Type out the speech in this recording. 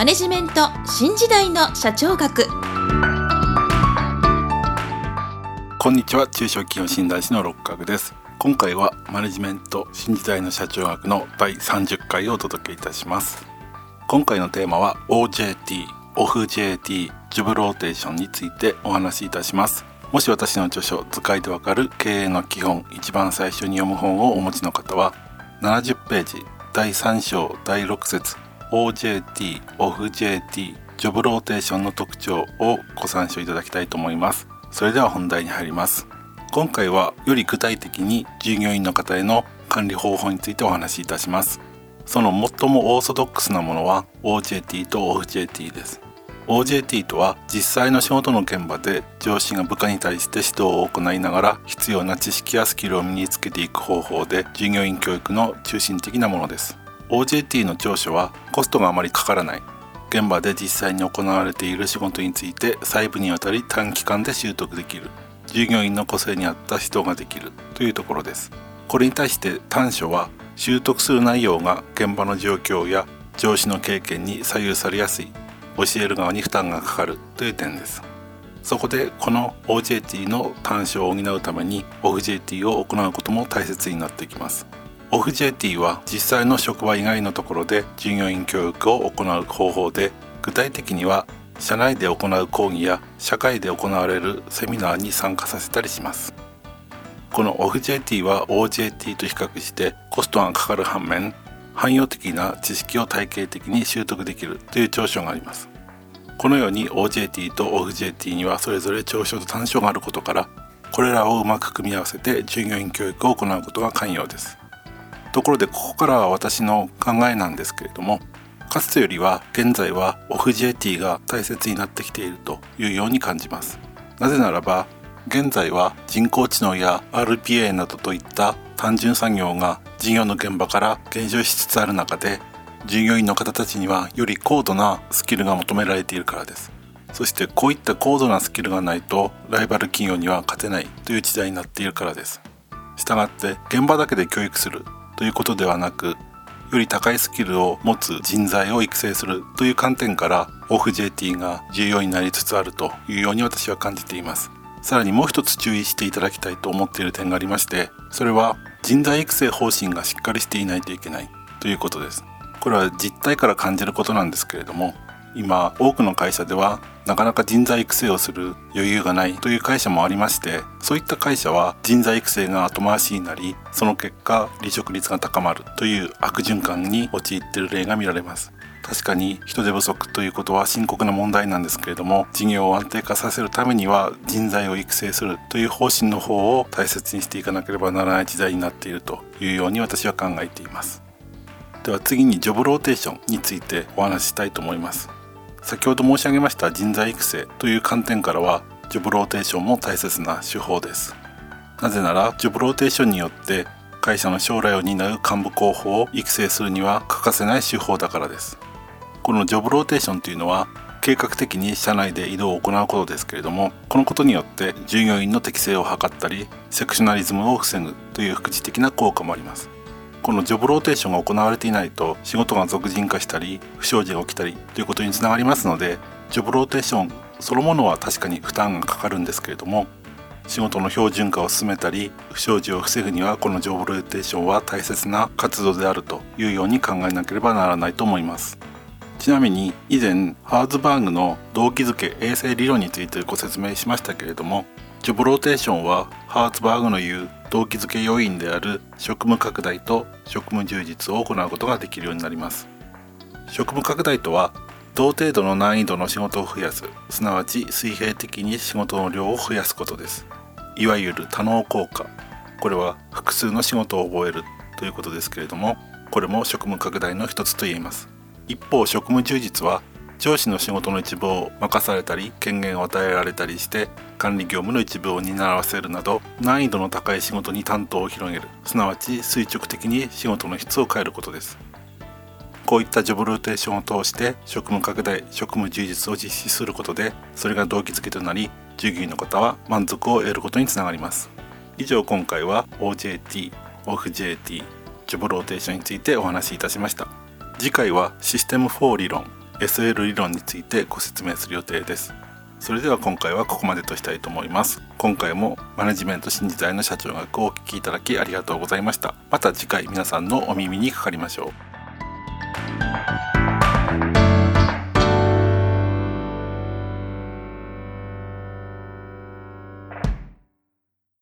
マネジメント新時代の社長学。こんにちは。中小企業診断士の六角です。今回はマネジメント新時代の社長学の第30回をお届けいたします。今回のテーマは OJT オフ JT ジョブローテーションについてお話しいたします。もし私の著書図解でわかる経営の基本一番最初に読む本をお持ちの方は70ページ第3章第6節 OJT オフ JT ジョブローテーションの特徴をご参照いただきたいと思います。それでは本題に入ります。今回はより具体的に従業員の方への管理方法についてお話しいたします。その最もオーソドックスなものは OJT と OFJT です。OJT とは実際の仕事の現場で上司が部下に対して指導を行いながら必要な知識やスキルを身につけていく方法で従業員教育の中心的なものです。OJT の長所はコストがあまりかからない。現場で実際に行われている仕事について細部にわたり短期間で習得できる。従業員の個性に合った指導ができるというところです。これに対して短所は習得する内容が現場の状況や上司の経験に左右されやすい。教える側に負担がかかるという点です。そこでこの OJT の短所を補うために OFJT を行うことも大切になってきます。OFJT は実際の職場以外のところで従業員教育を行う方法で具体的には社内で行う講義や社会で行われるセミナーに参加させたりします。この OFJT は OJT と比較してコストがかかる反面汎用的な知識を体系的に習得できるという長所があります。このように OJT と OFJT にはそれぞれ長所と短所があることからこれらをうまく組み合わせて従業員教育を行うことが肝要です。ところでここからは私の考えなんですけれどもかつてよりは現在は OFJT が大切になってきているというように感じます。なぜならば現在は人工知能や RPA などといった単純作業が事業の現場から減少しつつある中で従業員の方たちにはより高度なスキルが求められているからです。そしてこういった高度なスキルがないとライバル企業には勝てないという時代になっているからです。したがって現場だけで教育するということではなくより高いスキルを持つ人材を育成するという観点から OFJT が重要になりつつあるというように私は感じています。さらにもう一つ注意していただきたいと思っている点がありましてそれは人材育成方針がしっかりしていないといけないということです。これは実態から感じることなんですけれども今多くの会社ではなかなか人材育成をする余裕がないという会社もありましてそういった会社は人材育成が後回しになりその結果離職率が高まるという悪循環に陥っている例が見られます。確かに人手不足ということは深刻な問題なんですけれども事業を安定化させるためには人材を育成するという方針の方を大切にしていかなければならない時代になっているというように私は考えています。では次にジョブローテーションについてお話ししたいと思います。先ほど申し上げました人材育成という観点からはジョブローテーションも大切な手法です。なぜならジョブローテーションによって会社の将来を担う幹部候補を育成するには欠かせない手法だからです。このジョブローテーションというのは計画的に社内で異動を行うことですけれどもこのことによって従業員の適性を測ったりセクショナリズムを防ぐという副次的な効果もあります。このジョブローテーションが行われていないと仕事が属人化したり不祥事が起きたりということにつながりますのでジョブローテーションそのものは確かに負担がかかるんですけれども仕事の標準化を進めたり不祥事を防ぐにはこのジョブローテーションは大切な活動であるというように考えなければならないと思います。ちなみに以前ハーズバーグの動機づけ衛生理論についてご説明しましたけれどもジョブローテーションはハーツバーグの言う動機づけ要因である職務拡大と職務充実を行うことができるようになります。職務拡大とは同程度の難易度の仕事を増やす。すなわち水平的に仕事の量を増やすことです。いわゆる多能効果。これは複数の仕事を覚えるということですけれどもこれも職務拡大の一つと言えます。一方職務充実は上司の仕事の一部を任されたり権限を与えられたりして管理業務の一部を担わせるなど難易度の高い仕事に担当を広げる。すなわち垂直的に仕事の質を変えることですこういったジョブローテーションを通して職務拡大職務充実を実施することでそれが動機づけとなり従業員の方は満足を得ることにつながります。以上今回は OJT、OFJT、ジョブローテーションについてお話しいたしました。次回はシステム4理論。SL 理論についてご説明する予定です。それでは今回はここまでとしたいと思います。今回もマネジメント新時代の社長学をお聞きいただきありがとうございました。また次回皆さんのお耳にかかりましょう。